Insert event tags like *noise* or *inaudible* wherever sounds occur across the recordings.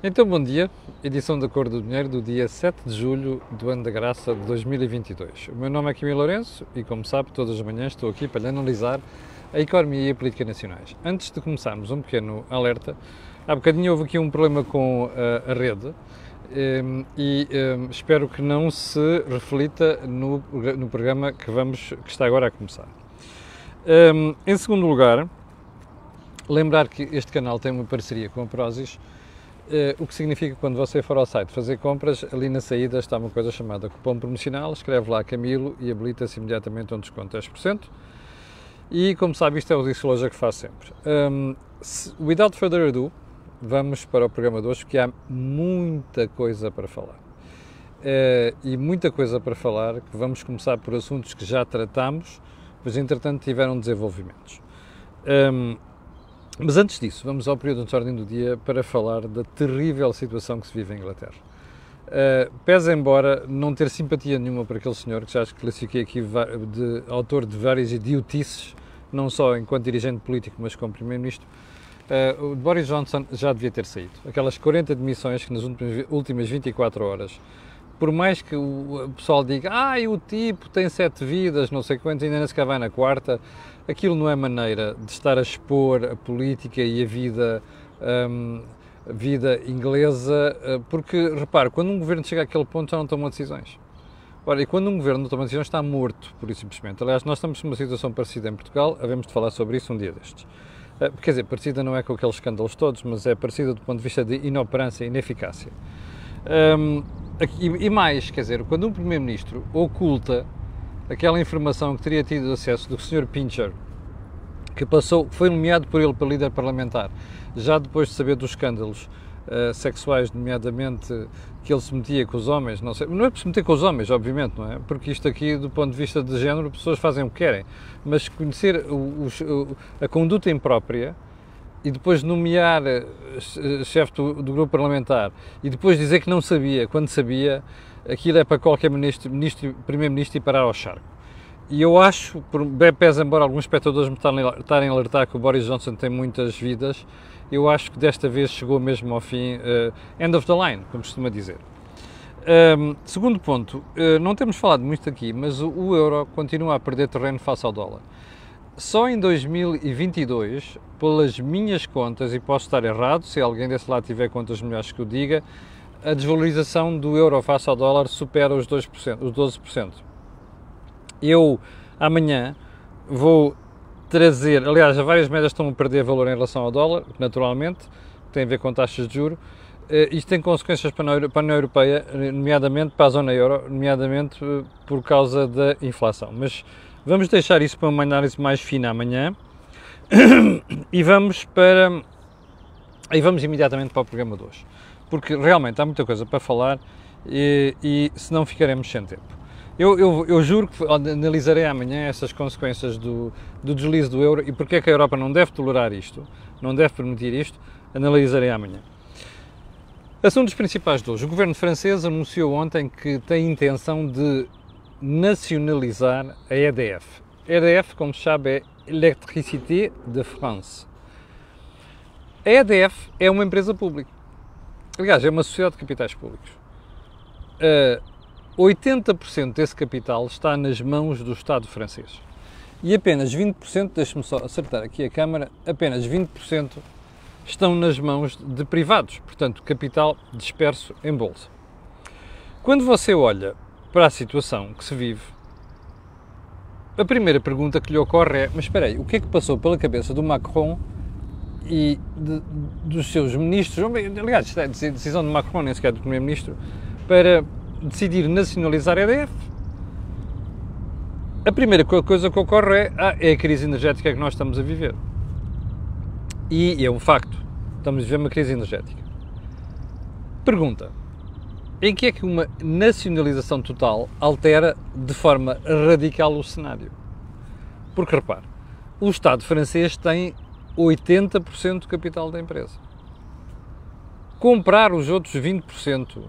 Então, bom dia. Edição da Cor do Dinheiro do dia 7 de julho do ano da graça de 2022. O meu nome é Kimi Lourenço e, como sabe, todas as manhãs estou aqui para lhe analisar a economia e a política nacionais. Antes de começarmos, um pequeno alerta. Há bocadinho houve aqui um problema com a, a rede um, e um, espero que não se reflita no, no programa que, vamos, que está agora a começar. Um, em segundo lugar, lembrar que este canal tem uma parceria com a Prozis o que significa quando você for ao site fazer compras, ali na saída está uma coisa chamada cupom promocional, escreve lá Camilo e habilita-se imediatamente um desconto de 10%. E como sabe, isto é o disclosure que faço sempre. Um, se, without further ado, vamos para o programa de hoje, porque há muita coisa para falar. Uh, e muita coisa para falar, que vamos começar por assuntos que já tratamos, mas entretanto tiveram desenvolvimentos. Um, mas antes disso, vamos ao período de ordem do dia para falar da terrível situação que se vive em Inglaterra. Uh, pese embora não ter simpatia nenhuma por aquele senhor, que já classifiquei aqui de autor de várias idiotices, não só enquanto dirigente político, mas como primeiro-ministro, uh, o Boris Johnson já devia ter saído. Aquelas 40 demissões que nas últimas 24 horas por mais que o pessoal diga, ah, o tipo tem sete vidas, não sei quantos, ainda nem sequer vai na quarta, aquilo não é maneira de estar a expor a política e a vida, um, a vida inglesa, eh, porque, repare, quando um governo chega àquele ponto já não toma decisões. Ora, e quando um governo não toma decisões está morto, por isso simplesmente. Aliás, nós estamos numa situação parecida em Portugal, havemos de falar sobre isso um dia destes. Eh, quer dizer, parecida não é com aqueles escândalos todos, mas é parecida do ponto de vista de inoperância e ineficácia. Um, e, mais, quer dizer, quando um Primeiro-Ministro oculta aquela informação que teria tido acesso do Sr. Pincher, que passou, foi nomeado por ele para líder parlamentar, já depois de saber dos escândalos uh, sexuais, nomeadamente que ele se metia com os homens, não sei, não é por se meter com os homens, obviamente, não é? Porque isto aqui, do ponto de vista de género, pessoas fazem o que querem, mas conhecer o, o, a conduta imprópria e depois nomear eh, chefe do, do, grupo parlamentar e depois dizer que não sabia, quando sabia, aquilo é para qualquer ministro, ministro primeiro-ministro ir parar ao charco. E eu acho, por, pese embora alguns espectadores me estarem a alertar que o Boris Johnson tem muitas vidas, eu acho que desta vez chegou mesmo ao fim, uh, end of the line, como costuma dizer. Um, segundo ponto, uh, não temos falado muito aqui, mas o, o euro continua a perder terreno face ao dólar. Só em 2022, pelas minhas contas, e posso estar errado, se alguém desse lado tiver contas melhores que eu diga, a desvalorização do euro face ao dólar supera os, 2%, os 12%. Eu, amanhã, vou trazer, aliás, várias médias estão a perder valor em relação ao dólar, naturalmente, tem a ver com taxas de juros, eh, isto tem consequências para a União Europeia, nomeadamente para a zona euro, nomeadamente eh, por causa da inflação. Mas Vamos deixar isso para uma análise mais fina amanhã *coughs* e vamos para e vamos imediatamente para o programa de hoje, porque realmente há muita coisa para falar e, e senão ficaremos sem tempo. Eu, eu, eu, juro que analisarei amanhã essas consequências do, do deslize do euro e porque é que a Europa não deve tolerar isto, não deve permitir isto, analisarei amanhã. Assuntos principais de hoje. O governo francês anunciou ontem que tem intenção de nacionalizar a EDF. EDF, como se sabe, é Electricité de France. A EDF é uma empresa pública. Aliás, é uma sociedade de capitais públicos. Uh, 80% desse capital está nas mãos do Estado francês. E apenas 20%, deixe-me só acertar aqui a Câmara, apenas 20% estão nas mãos de privados, portanto, capital disperso em bolsa. Quando você olha para a situação que se vive, a primeira pergunta que lhe ocorre é: mas espera aí, o que é que passou pela cabeça do Macron e de, dos seus ministros? Aliás, isto é decisão de Macron, nem sequer do Primeiro-Ministro, para decidir nacionalizar a EDF. A primeira coisa que ocorre é, ah, é a crise energética que nós estamos a viver. E é um facto. Estamos a viver uma crise energética. Pergunta: em que é que uma nacionalização total altera de forma radical o cenário? Porque repare, o Estado francês tem 80% do capital da empresa. Comprar os outros 20%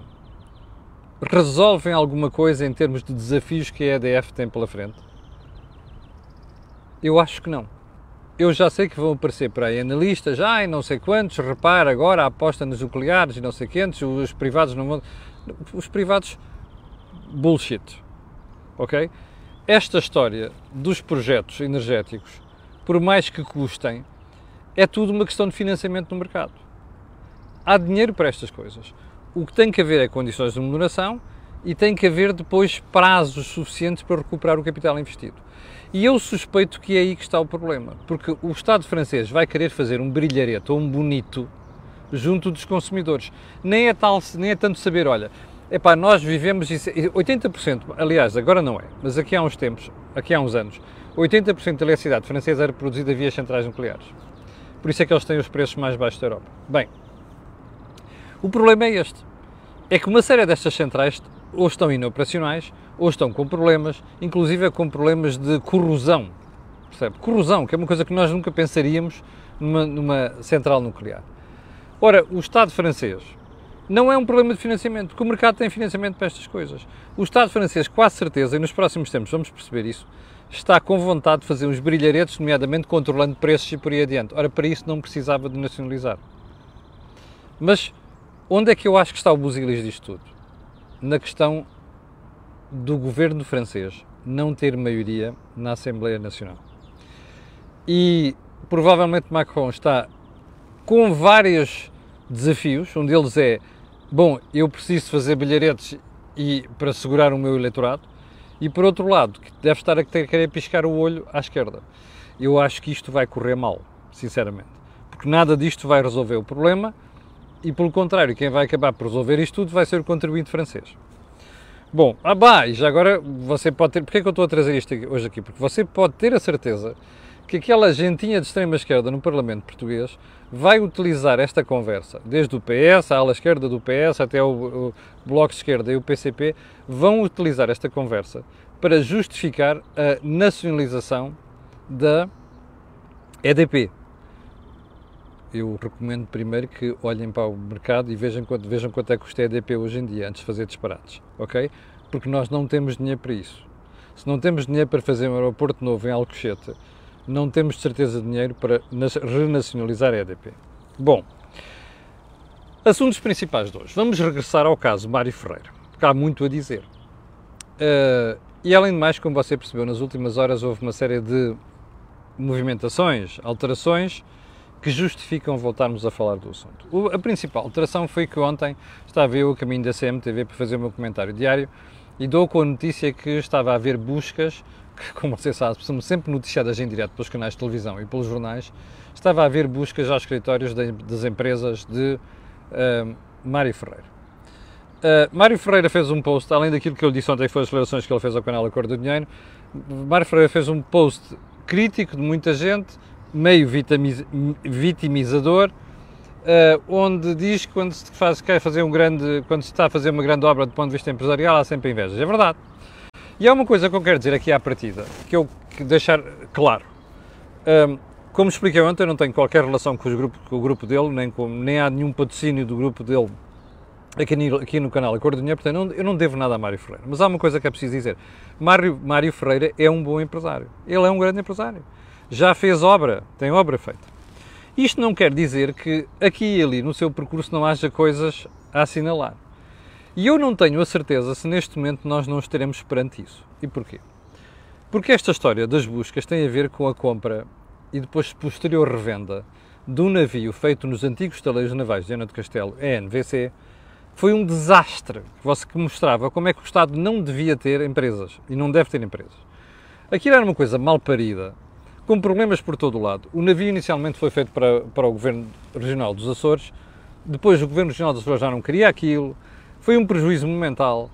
resolvem alguma coisa em termos de desafios que a EDF tem pela frente? Eu acho que não. Eu já sei que vão aparecer para aí analistas, ai, não sei quantos, repara agora a aposta nos nucleares e não sei quantos, os privados no mundo. Os privados, bullshit. Ok? Esta história dos projetos energéticos, por mais que custem, é tudo uma questão de financiamento no mercado. Há dinheiro para estas coisas. O que tem que haver é condições de remuneração e tem que haver depois prazos suficientes para recuperar o capital investido. E eu suspeito que é aí que está o problema, porque o Estado francês vai querer fazer um brilharete ou um bonito junto dos consumidores. Nem é, tal, nem é tanto saber, olha, epá, nós vivemos, 80%, aliás, agora não é, mas aqui há uns tempos, aqui há uns anos, 80% da eletricidade francesa era produzida via centrais nucleares. Por isso é que eles têm os preços mais baixos da Europa. Bem, o problema é este, é que uma série destas centrais ou estão inoperacionais, ou estão com problemas, inclusive com problemas de corrosão. Percebe? Corrosão, que é uma coisa que nós nunca pensaríamos numa, numa central nuclear. Ora, o Estado francês não é um problema de financiamento, porque o mercado tem financiamento para estas coisas. O Estado francês, quase certeza, e nos próximos tempos vamos perceber isso, está com vontade de fazer uns brilharetes, nomeadamente controlando preços e por aí adiante. Ora, para isso não precisava de nacionalizar. Mas onde é que eu acho que está o busilis disto tudo? Na questão do governo francês não ter maioria na Assembleia Nacional. E provavelmente Macron está com vários desafios. Um deles é: bom, eu preciso fazer bilharetes e, para segurar o meu eleitorado. E por outro lado, deve estar a querer piscar o olho à esquerda. Eu acho que isto vai correr mal, sinceramente. Porque nada disto vai resolver o problema e, pelo contrário, quem vai acabar por resolver isto tudo vai ser o contribuinte francês. Bom, ah bah, e já agora você pode ter. Porquê que eu estou a trazer isto hoje aqui? Porque você pode ter a certeza que aquela gentinha de extrema esquerda no Parlamento português vai utilizar esta conversa, desde o PS, a ala esquerda do PS, até o, o Bloco de Esquerda e o PCP, vão utilizar esta conversa para justificar a nacionalização da EDP, eu recomendo primeiro que olhem para o mercado e vejam quanto, vejam quanto é que custa a EDP hoje em dia, antes de fazer disparates, ok? Porque nós não temos dinheiro para isso. Se não temos dinheiro para fazer um aeroporto novo em Alcochete, não temos de certeza dinheiro para renacionalizar a EDP. Bom, assuntos principais de hoje. Vamos regressar ao caso Mário Ferreira, porque há muito a dizer. Uh, e além de mais, como você percebeu, nas últimas horas houve uma série de movimentações, alterações, que justificam voltarmos a falar do assunto. A principal alteração foi que ontem estava eu a caminho da CMTV para fazer o meu comentário diário e dou com a notícia que estava a haver buscas, que, *laughs* como você sabe, são sempre noticiadas em direto pelos canais de televisão e pelos jornais, estava a haver buscas aos escritórios de, das empresas de uh, Mário Ferreira. Uh, Mário Ferreira fez um post, além daquilo que eu disse ontem, que foi as declarações que ele fez ao canal Acordo do Dinheiro, Mário Ferreira fez um post crítico de muita gente, meio vitimizador, uh, onde diz que quando se faz, quer fazer um grande, quando se está a fazer uma grande obra do ponto de vista empresarial, há sempre invejas. É verdade. E há uma coisa que eu quero dizer aqui à partida, que eu que deixar claro. Um, como expliquei ontem, eu não tenho qualquer relação com, grupo, com o grupo dele, nem, com, nem há nenhum patrocínio do grupo dele aqui, aqui no canal Acordo de Dinheiro, portanto, eu não, eu não devo nada a Mário Ferreira. Mas há uma coisa que é preciso dizer. Mário, Mário Ferreira é um bom empresário. Ele é um grande empresário já fez obra, tem obra feita. Isto não quer dizer que aqui e ali no seu percurso não haja coisas a assinalar. E eu não tenho a certeza se neste momento nós não estaremos perante isso. E porquê? Porque esta história das buscas tem a ver com a compra e depois posterior revenda de um navio feito nos antigos taleiros navais de Ana de Castelo, ENVC, foi um desastre que mostrava como é que o Estado não devia ter empresas e não deve ter empresas. Aquilo era uma coisa mal parida, com problemas por todo o lado. O navio inicialmente foi feito para, para o Governo Regional dos Açores, depois o Governo Regional dos Açores já não queria aquilo, foi um prejuízo monumental.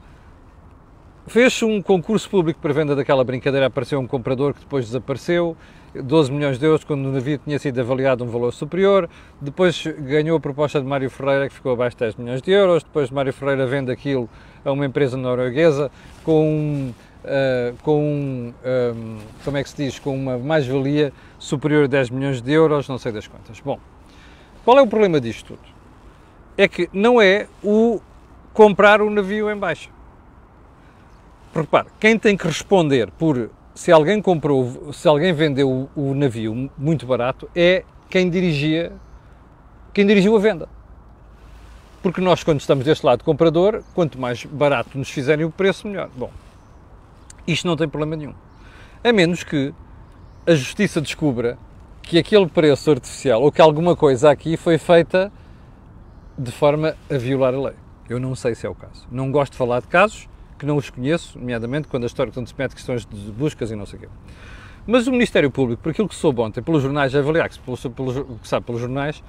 Fez-se um concurso público para venda daquela brincadeira, apareceu um comprador que depois desapareceu, 12 milhões de euros, quando o navio tinha sido avaliado um valor superior. Depois ganhou a proposta de Mário Ferreira, que ficou abaixo de 10 milhões de euros. Depois Mário Ferreira vende aquilo a uma empresa norueguesa com uh, com, um, um, como é que se diz, com uma mais-valia superior a 10 milhões de euros, não sei das quantas. Bom, qual é o problema disto tudo? É que não é o comprar o navio em baixa. Repare, quem tem que responder por se alguém comprou, se alguém vendeu o, o navio muito barato, é quem dirigia, quem dirigiu a venda. Porque nós, quando estamos deste lado comprador, quanto mais barato nos fizerem o preço, melhor. Bom, isto não tem problema nenhum. A menos que a justiça descubra que aquele preço artificial ou que alguma coisa aqui foi feita de forma a violar a lei. Eu não sei se é o caso. Não gosto de falar de casos que não os conheço, nomeadamente quando a história quando se mete questões de buscas e não sei o quê. Mas o Ministério Público, por aquilo que soube ontem, pelos jornais, a avaliar que, pelo, pelo, sabe pelos jornais,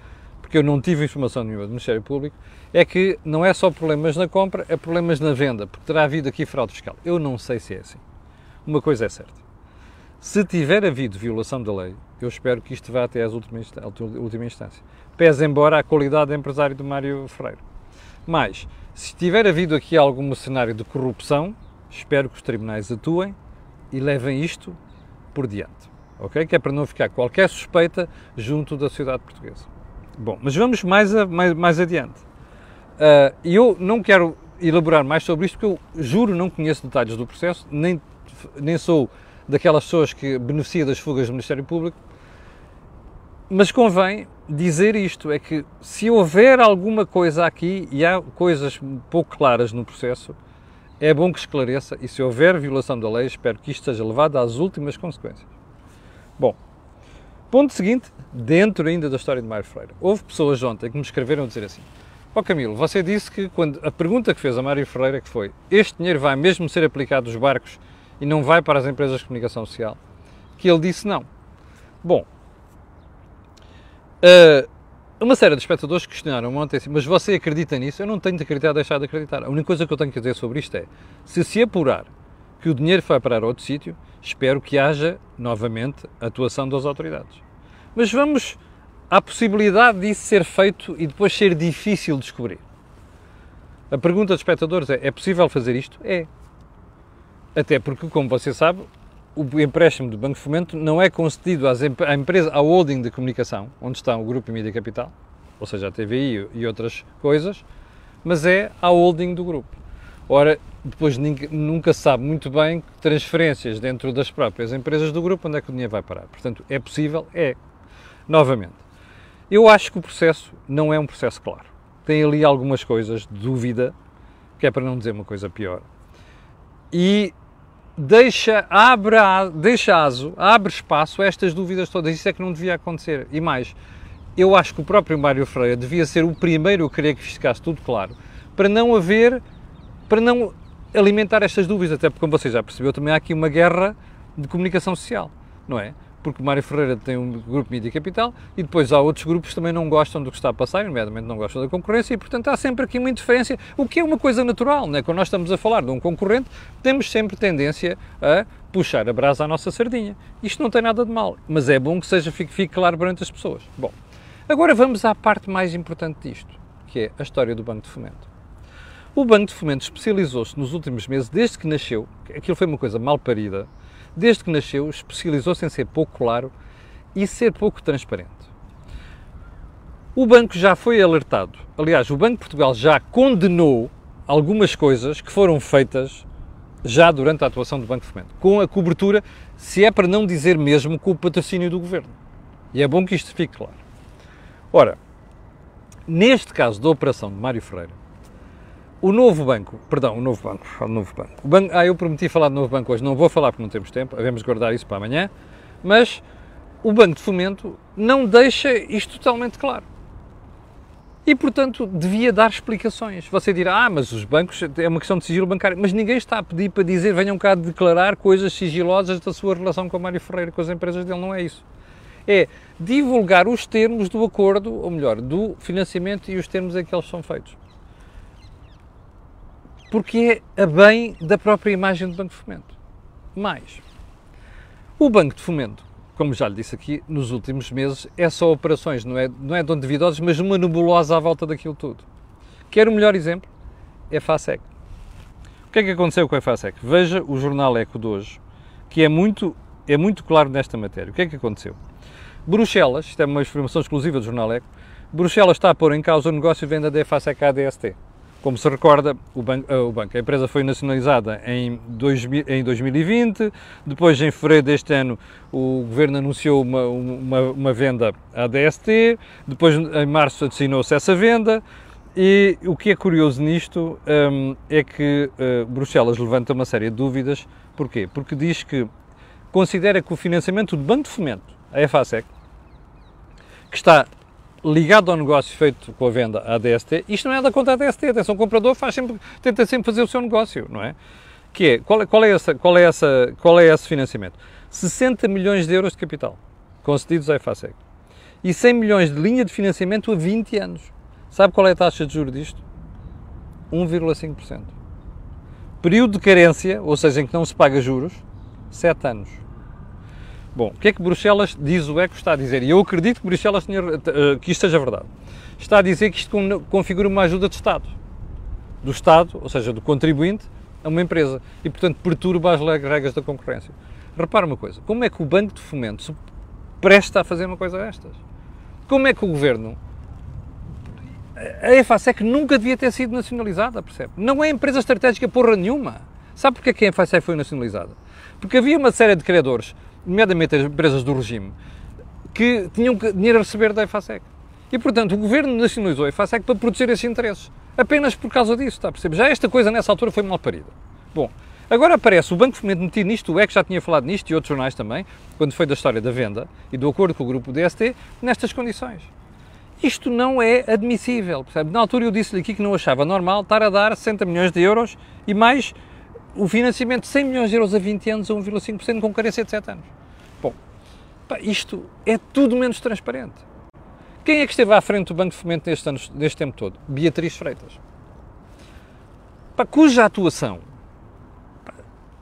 porque eu não tive informação nenhuma do Ministério Público, é que não é só problemas na compra, é problemas na venda, porque terá havido aqui fraude fiscal. Eu não sei se é assim. Uma coisa é certa. Se tiver havido violação da lei, eu espero que isto vá até à última instância. Pese embora a qualidade de empresário do Mário Freire. Mas, se tiver havido aqui algum cenário de corrupção, espero que os tribunais atuem e levem isto por diante. Ok? Que é para não ficar qualquer suspeita junto da sociedade portuguesa. Bom, mas vamos mais, a, mais, mais adiante. Uh, eu não quero elaborar mais sobre isto porque eu juro não conheço detalhes do processo, nem, nem sou daquelas pessoas que beneficia das fugas do Ministério Público, mas convém dizer isto, é que se houver alguma coisa aqui, e há coisas pouco claras no processo, é bom que esclareça, e se houver violação da lei, espero que isto seja levado às últimas consequências. Bom, ponto seguinte, dentro ainda da história de Mário Freire, houve pessoas ontem que me escreveram a dizer assim, ó oh Camilo, você disse que quando a pergunta que fez a Mário Ferreira que foi, este dinheiro vai mesmo ser aplicado nos barcos e não vai para as empresas de comunicação social, que ele disse não. Bom, uh, uma série de espectadores questionaram ontem assim, mas você acredita nisso? Eu não tenho de acreditar, deixar de acreditar. A única coisa que eu tenho que dizer sobre isto é, se se apurar que o dinheiro vai parar a outro sítio, espero que haja, novamente, atuação das autoridades. Mas vamos à possibilidade disso ser feito e depois ser difícil descobrir. A pergunta dos espectadores é, é possível fazer isto? É. Até porque, como você sabe, o empréstimo do Banco de Fomento não é concedido às, à empresa, à holding de comunicação, onde está o Grupo Mídia Capital, ou seja, a TVI e outras coisas, mas é à holding do grupo. Ora, depois nunca sabe muito bem transferências dentro das próprias empresas do grupo, onde é que o dinheiro vai parar. Portanto, é possível? É. Novamente, eu acho que o processo não é um processo claro. Tem ali algumas coisas de dúvida, que é para não dizer uma coisa pior. E deixa, abre, deixa aso, abre espaço a estas dúvidas todas. Isso é que não devia acontecer. E mais, eu acho que o próprio Mário Freire devia ser o primeiro a querer que ficasse tudo claro, para não haver, para não alimentar estas dúvidas, até porque, como você já percebeu, também há aqui uma guerra de comunicação social, não é? Porque Mário Ferreira tem um grupo Mídia Capital e depois há outros grupos que também não gostam do que está a passar, nomeadamente não gostam da concorrência e, portanto, há sempre aqui uma interferência, o que é uma coisa natural, não é? Quando nós estamos a falar de um concorrente, temos sempre tendência a puxar a brasa à nossa sardinha. Isto não tem nada de mal, mas é bom que seja, fique, fique claro perante as pessoas. Bom, agora vamos à parte mais importante disto, que é a história do Banco de Fomento. O Banco de Fomento especializou-se nos últimos meses, desde que nasceu, aquilo foi uma coisa mal parida, desde que nasceu, especializou-se em ser pouco claro e ser pouco transparente. O banco já foi alertado, aliás, o Banco de Portugal já condenou algumas coisas que foram feitas já durante a atuação do Banco de Fomento, com a cobertura, se é para não dizer mesmo com o patrocínio do governo. E é bom que isto fique claro. Ora, neste caso da operação de Mário Ferreira, o novo banco, perdão, o novo banco, o novo banco. O banco. Ah, eu prometi falar do novo banco hoje, não vou falar porque não temos tempo, devemos guardar isso para amanhã, mas o Banco de Fomento não deixa isto totalmente claro. E, portanto, devia dar explicações. Você dirá, ah, mas os bancos, é uma questão de sigilo bancário, mas ninguém está a pedir para dizer, venham cá declarar coisas sigilosas da sua relação com o Mário Ferreira, com as empresas dele, não é isso. É divulgar os termos do acordo, ou melhor, do financiamento e os termos em que eles são feitos porque é a bem da própria imagem do Banco de Fomento. Mais, o Banco de Fomento, como já lhe disse aqui, nos últimos meses é só operações, não é, não é de mas uma nebulosa à volta daquilo tudo. Quer o melhor exemplo? É FASEC. O que é que aconteceu com a FASEC? Veja o jornal Eco de hoje, que é muito, é muito claro nesta matéria. O que é que aconteceu? Bruxelas, isto é uma informação exclusiva do jornal Eco, Bruxelas está a pôr em causa o negócio de venda da FASEC à DST Como se recorda, o banco, o banco a empresa foi nacionalizada em, 2000, em 2020, depois em fevereiro deste ano o governo anunciou uma, uma, uma venda à DST, depois em março assinou-se essa venda, e o que é curioso nisto um, é que uh, Bruxelas levanta uma série de dúvidas. Porquê? Porque diz que considera que o financiamento do Banco de Fomento, a EFASEC, que está ligado ao negócio feito com a venda à DST, isto não é da conta da DST, atenção, o comprador faz sempre, tenta sempre fazer o seu negócio, não é? Que é, qual, qual, é essa, qual, é essa, qual é esse financiamento? 60 milhões de euros de capital concedidos à EFASEC e 100 milhões de linha de financiamento a 20 anos. Sabe qual é a taxa de juros disto? 1,5%. Período de carência, ou seja, em que não se paga juros, 7 anos. Bom, o que é que Bruxelas diz o ECO está a dizer? E eu acredito que Bruxelas tenha, eh, que isto seja verdade. Está a dizer que isto configura uma ajuda de Estado. Do Estado, ou seja, do contribuinte, a uma empresa. E, portanto, perturba as regras da concorrência. Repara uma coisa, como é que o Banco de Fomento se presta a fazer uma coisa destas? Como é que o Governo a EFASEC nunca devia ter sido nacionalizada, percebe? Não é empresa estratégica porra nenhuma. Sabe porquê que a EFASEC foi nacionalizada? Porque havia uma série de credores, nomeadamente as empresas do regime, que tinham dinheiro a receber da EFASEC. E, portanto, o governo nacionalizou a EFASEC para proteger esses interesses. Apenas por causa disso, está a perceber? Já esta coisa, nessa altura, foi mal parida. Bom, agora aparece o Banco Fomento metido nisto, o EC já tinha falado nisto e outros jornais também, quando foi da história da venda e do acordo com o grupo DST, nestas condições. Isto não é admissível. Percebe? Na altura eu disse-lhe aqui que não achava normal estar a dar 60 milhões de euros e mais o financiamento de 100 milhões de euros a 20 anos a 1,5% com carência de 7 anos. Bom, pá, isto é tudo menos transparente. Quem é que esteve à frente do Banco de Fomento neste, anos, neste tempo todo? Beatriz Freitas. Pá, cuja atuação pá,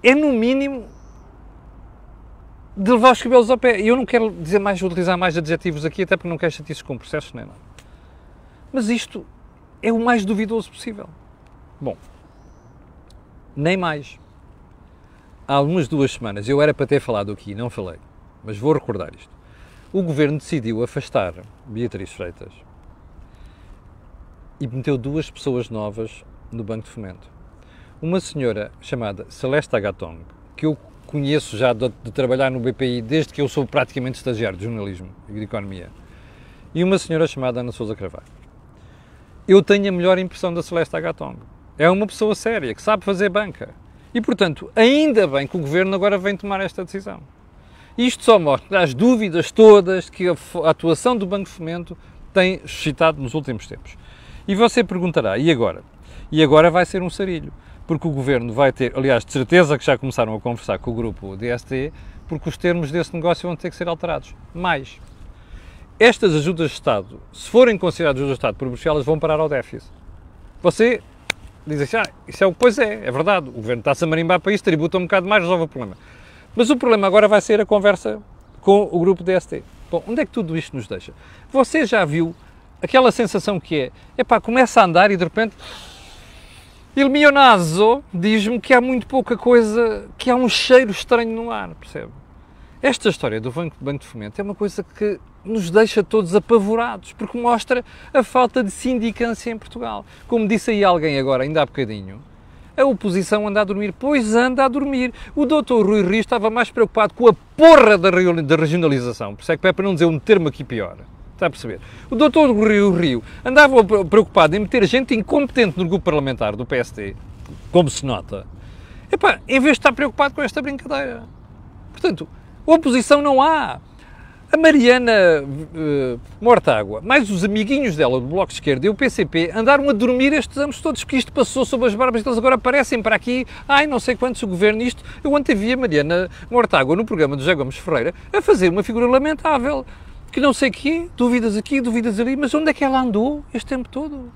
é, no mínimo, de levar os cabelos ao pé. Eu não quero dizer mais, utilizar mais adjetivos aqui, até porque não quero chatices com processos nem nada. Mas isto é o mais duvidoso possível. Bom, nem mais. Há algumas duas semanas, eu era para ter falado aqui, não falei, mas vou recordar isto. O governo decidiu afastar Beatriz Freitas e meteu duas pessoas novas no Banco de Fomento. Uma senhora chamada Celeste Agatong, que eu conheço já de, de, trabalhar no BPI desde que eu sou praticamente estagiário de jornalismo e de economia. E uma senhora chamada Ana Sousa Carvalho. Eu tenho a melhor impressão da Celeste Agatong. É uma pessoa séria, que sabe fazer banca. E, portanto, ainda bem que o Governo agora vem tomar esta decisão. Isto só mostra as dúvidas todas que a atuação do Banco de Fomento tem suscitado nos últimos tempos. E você perguntará, e agora? E agora vai ser um sarilho porque o governo vai ter, aliás, de certeza que já começaram a conversar com o grupo DST, porque os termos desse negócio vão ter que ser alterados. Mais, estas ajudas de Estado, se forem consideradas ajudas de Estado por Bruxelas, vão parar ao déficit. Você diz assim, ah, isso é o pois é, é verdade, o governo está-se a marimbar para isso, tributa um bocado mais, resolve o problema. Mas o problema agora vai ser a conversa com o grupo DST. Bom, onde é que tudo isto nos deixa? Você já viu aquela sensação que é, epá, começa a andar e de repente Il mio naso diz-me que há muito pouca coisa, que há um cheiro estranho no ar, percebe? Esta história do Banco, Banco de Fomento é uma coisa que nos deixa todos apavorados, porque mostra a falta de sindicância em Portugal. Como disse aí alguém agora, ainda há bocadinho, a oposição anda a dormir. Pois anda a dormir. O doutor Rui Rio estava mais preocupado com a porra da regionalização, por isso é que é para não dizer um termo aqui pior Está a perceber? O doutor Rio Rio andava preocupado em meter gente incompetente no grupo parlamentar do PST, como se nota. Epá, em vez de estar preocupado com esta brincadeira. Portanto, oposição não há. A Mariana uh, Mortágua, mais os amiguinhos dela do Bloco de Esquerda e o PCP andaram a dormir estes anos todos, porque isto passou sob as barbas deles, agora aparecem para aqui, ai, não sei quantos o governo, isto. Eu ontem vi a Mariana Mortágua no programa do José Gomes Ferreira a fazer uma figura lamentável que não sei quê, dúvidas aqui, dúvidas ali, mas onde é que ela andou este tempo todo?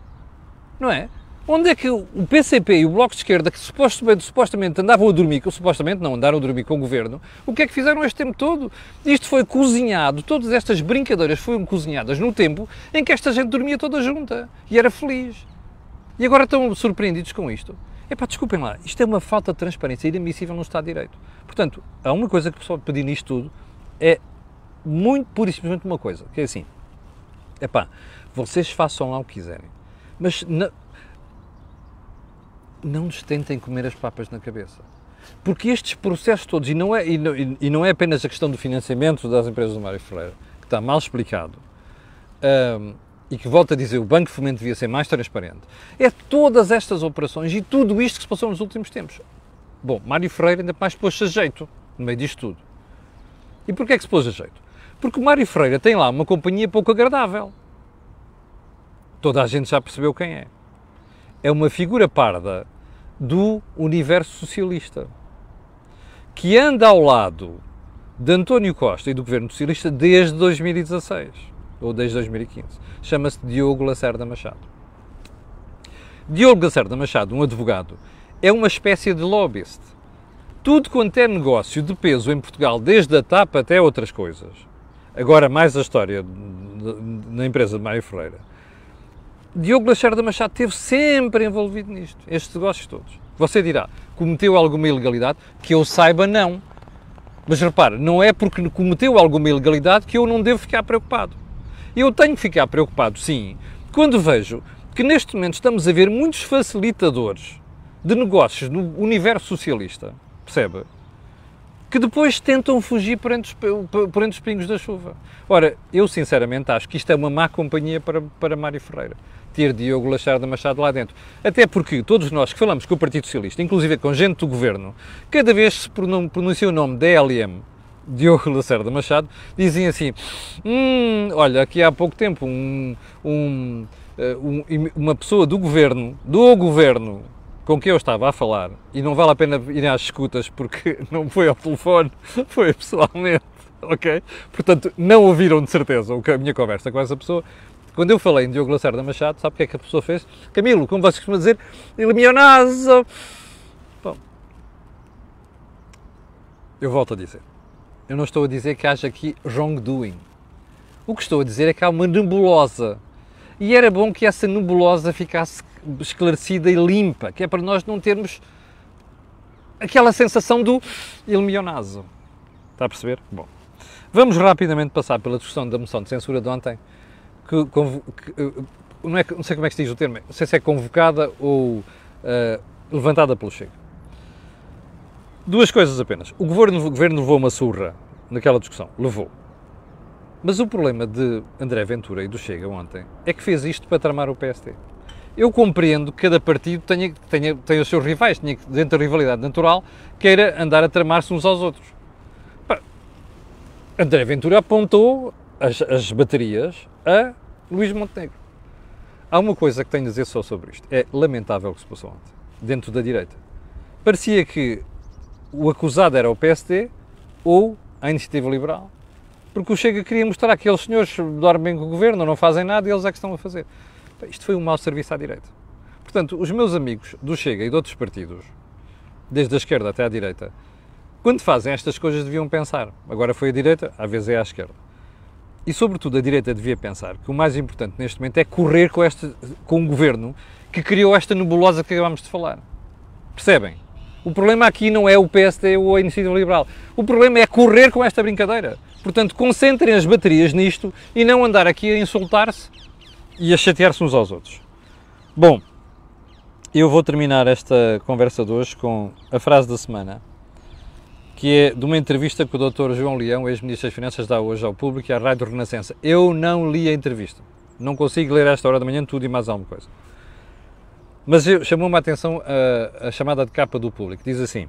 Não é? Onde é que o PCP e o Bloco de Esquerda, que supostamente, supostamente andavam a dormir, que supostamente não andaram a dormir com o Governo, o que é que fizeram este tempo todo? Isto foi cozinhado, todas estas brincadeiras foram cozinhadas no tempo em que esta gente dormia toda junta e era feliz. E agora estão surpreendidos com isto. Epá, desculpem lá, isto é uma falta de transparência inadmissível no Estado de Direito. Portanto, a única coisa que pode pedir nisto tudo é muito pura e simplesmente uma coisa, que é assim, é pá, vocês façam lá o que quiserem, mas na, não nos tentem comer as papas na cabeça. Porque estes processos todos, e não é, e não, e não é apenas a questão do financiamento das empresas do Mário Ferreira, que está mal explicado, um, e que, volto a dizer, o Banco de Fomento devia ser mais transparente, é todas estas operações e tudo isto que se passou nos últimos tempos. Bom, Mário Ferreira ainda mais pôs-se a jeito no meio disto tudo. E porquê é que se pôs a jeito? Porque o Mário Ferreira tem lá uma companhia pouco agradável. Toda a gente já percebeu quem é. É uma figura parda do universo socialista que anda ao lado de António Costa e do governo socialista desde 2016 ou desde 2015. Chama-se Diogo Lacerda Machado. Diogo Lacerda Machado, um advogado, é uma espécie de lobbyist. Tudo quanto é negócio de peso em Portugal, desde a TAP até outras coisas, agora mais a história na empresa de Mário Ferreira, Diogo Lacerda Machado esteve sempre envolvido nisto, estes negócios todos. Você dirá, cometeu alguma ilegalidade? Que eu saiba, não. Mas repare, não é porque cometeu alguma ilegalidade que eu não devo ficar preocupado. Eu tenho que ficar preocupado, sim, quando vejo que neste momento estamos a ver muitos facilitadores de negócios no universo socialista, percebe? Que depois tentam fugir por entre, os, os pingos da chuva. Ora, eu sinceramente acho que isto é uma má companhia para, para Mário Ferreira ter Diogo Lacharda Machado lá dentro. Até porque todos nós que falamos com o Partido Socialista, inclusive com gente do governo, cada vez se pronuncia o nome DLM, Diogo Lacerda Machado, dizem assim: hum, olha, aqui há pouco tempo um, um, eh, um, uma pessoa do governo, do governo, com quem eu estava a falar, e não vale a pena ir às escutas porque *laughs* não foi ao telefone, foi pessoalmente, ok? Portanto, não ouviram de certeza a minha conversa com essa pessoa. Quando eu falei em Diogo Lacerda Machado, sabe o que é que a pessoa fez? Camilo, como vocês costumam dizer, iluminazo. Bom, eu volto a dizer. Eu não estou a dizer que haja aqui wrongdoing. O que estou a dizer é que há uma nebulosa. E era bom que essa nebulosa ficasse esclarecida e limpa, que é para nós não termos aquela sensação do ilmionazo. Está a perceber? Bom, vamos rapidamente passar pela discussão da moção de censura de ontem, que, que eh, não, é, não, sei como é que se diz o termo, não sei se é convocada ou uh, levantada pelo Chega. Duas coisas apenas. O governo, o governo levou uma surra naquela discussão. Levou. Mas o problema de André Ventura e do Chega ontem é que fez isto para tramar o PST. Eu compreendo que cada partido tenha, tenha, tenha os seus rivais, tenha, dentro da rivalidade natural, queira andar a tramar-se uns aos outros. André Ventura apontou as, as baterias a Luís Montenegro. Há uma coisa que tenho a dizer só sobre isto. É lamentável o que se passou ontem, dentro da direita. Parecia que o acusado era o PSD ou a Iniciativa Liberal, porque o Chega queria mostrar que aqueles senhores dormem com o governo, não fazem nada e eles é que estão a fazer. Isto foi um mau serviço à direita. Portanto, os meus amigos do Chega e de outros partidos, desde a esquerda até à direita, quando fazem estas coisas deviam pensar. Agora foi a direita, às vezes é à esquerda. E, sobretudo, a direita devia pensar que o mais importante neste momento é correr com, este, com o governo que criou esta nebulosa que acabámos de falar. Percebem? O problema aqui não é o PSD ou a Iniciativa Liberal. O problema é correr com esta brincadeira. Portanto, concentrem as baterias nisto e não andar aqui a insultar-se e a chatear-se uns aos outros. Bom, eu vou terminar esta conversa de hoje com a frase da semana, que é de uma entrevista que o Dr. João Leão, ex-ministro das Finanças, dá hoje ao público e à Rádio Renascença. Eu não li a entrevista. Não consigo ler a esta hora da manhã tudo e mais alguma coisa. Mas chamou-me a atenção a, a, chamada de capa do público. Diz assim: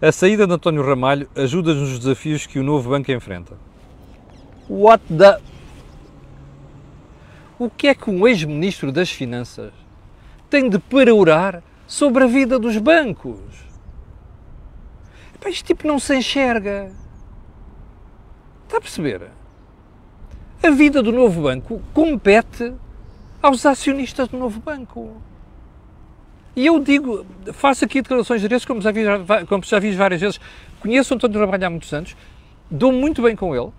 A saída de António Ramalho ajuda nos desafios que o novo banco enfrenta. What the. O que é que um ex-ministro das Finanças tem de perourar sobre a vida dos bancos? Este tipo não se enxerga. Está a perceber? A vida do novo banco compete aos acionistas do novo banco. E eu digo, faço aqui declarações de como já, vi, como já fiz várias vezes, conheço o António Ramalho há muitos anos, dou muito bem com ele.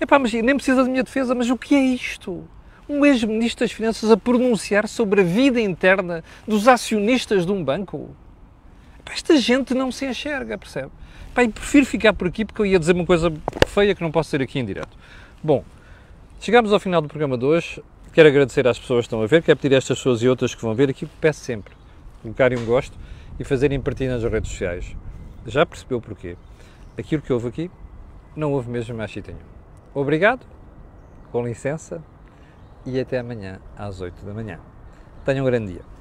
Epá, mas nem precisa da minha defesa, mas o que é isto? Um ex-ministro das Finanças a pronunciar sobre a vida interna dos acionistas de um banco? Pá, esta gente não se enxerga, percebe? Pá, e prefiro ficar por aqui porque eu ia dizer uma coisa feia que não posso dizer aqui em direto. Bom, chegámos ao final do programa de hoje. Quero agradecer às pessoas que estão a ver, quero pedir a estas pessoas e outras que vão ver aqui, peço sempre, colocarem um gosto e fazerem partilha nas redes sociais. Já percebeu porquê? Aquilo que houve aqui, não houve mesmo mais sítio. Obrigado, com licença, e até amanhã às 8 da manhã. Tenham um grande dia.